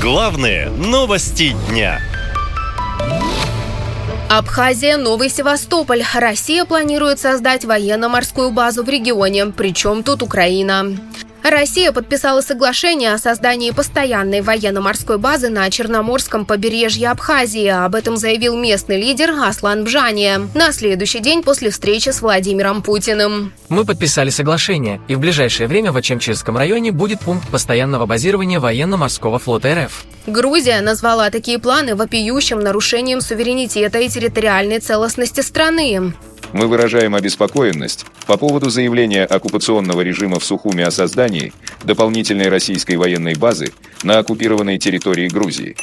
Главные новости дня. Абхазия – Новый Севастополь. Россия планирует создать военно-морскую базу в регионе. Причем тут Украина. Россия подписала соглашение о создании постоянной военно-морской базы на Черноморском побережье Абхазии. Об этом заявил местный лидер Аслан Бжани на следующий день после встречи с Владимиром Путиным. Мы подписали соглашение, и в ближайшее время в Ачемчирском районе будет пункт постоянного базирования военно-морского флота РФ. Грузия назвала такие планы вопиющим нарушением суверенитета и территориальной целостности страны. Мы выражаем обеспокоенность по поводу заявления оккупационного режима в Сухуме о создании дополнительной российской военной базы на оккупированной территории Грузии.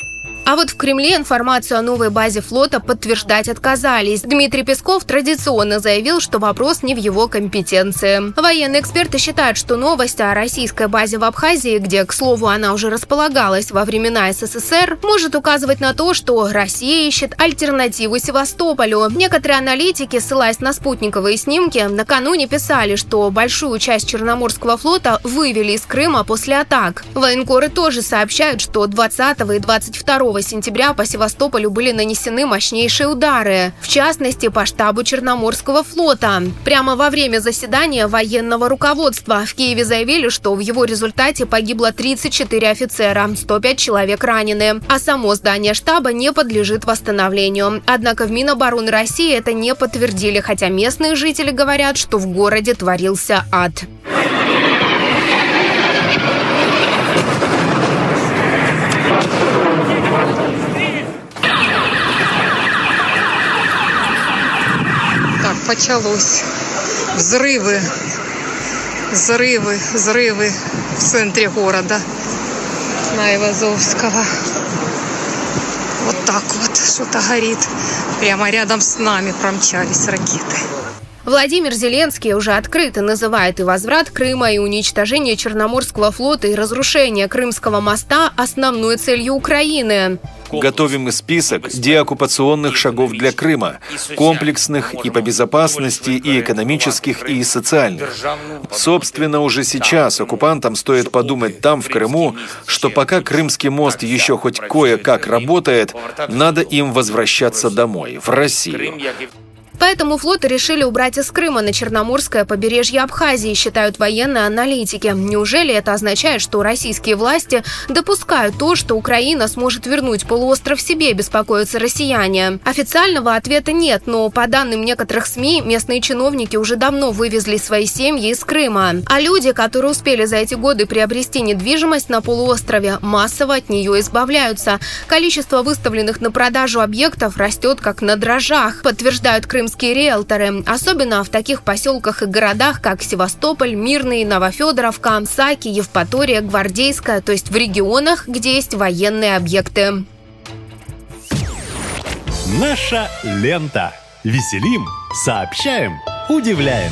А вот в Кремле информацию о новой базе флота подтверждать отказались. Дмитрий Песков традиционно заявил, что вопрос не в его компетенции. Военные эксперты считают, что новость о российской базе в Абхазии, где, к слову, она уже располагалась во времена СССР, может указывать на то, что Россия ищет альтернативу Севастополю. Некоторые аналитики, ссылаясь на спутниковые снимки, накануне писали, что большую часть Черноморского флота вывели из Крыма после атак. Военкоры тоже сообщают, что 20 и 22 сентября по Севастополю были нанесены мощнейшие удары, в частности по штабу Черноморского флота. Прямо во время заседания военного руководства в Киеве заявили, что в его результате погибло 34 офицера, 105 человек ранены, а само здание штаба не подлежит восстановлению. Однако в Минобороны России это не подтвердили, хотя местные жители говорят, что в городе творился ад. Почалось. Взрывы, взрывы, взрывы в центре города на Ивазовского. Вот так вот что-то горит. Прямо рядом с нами промчались ракеты. Владимир Зеленский уже открыто называет и возврат Крыма, и уничтожение Черноморского флота, и разрушение Крымского моста основной целью Украины. Готовим список деоккупационных шагов для Крыма, комплексных и по безопасности, и экономических, и социальных. Собственно, уже сейчас оккупантам стоит подумать там, в Крыму, что пока Крымский мост еще хоть кое-как работает, надо им возвращаться домой, в Россию. Поэтому флоты решили убрать из Крыма на Черноморское побережье Абхазии, считают военные аналитики. Неужели это означает, что российские власти допускают то, что Украина сможет вернуть полуостров себе, беспокоятся россияне? Официального ответа нет, но по данным некоторых СМИ, местные чиновники уже давно вывезли свои семьи из Крыма. А люди, которые успели за эти годы приобрести недвижимость на полуострове, массово от нее избавляются. Количество выставленных на продажу объектов растет как на дрожжах, подтверждают Крым крымские риэлторы, особенно в таких поселках и городах, как Севастополь, Мирный, Новофедоровка, Саки, Евпатория, Гвардейская, то есть в регионах, где есть военные объекты. Наша лента. Веселим, сообщаем, удивляем.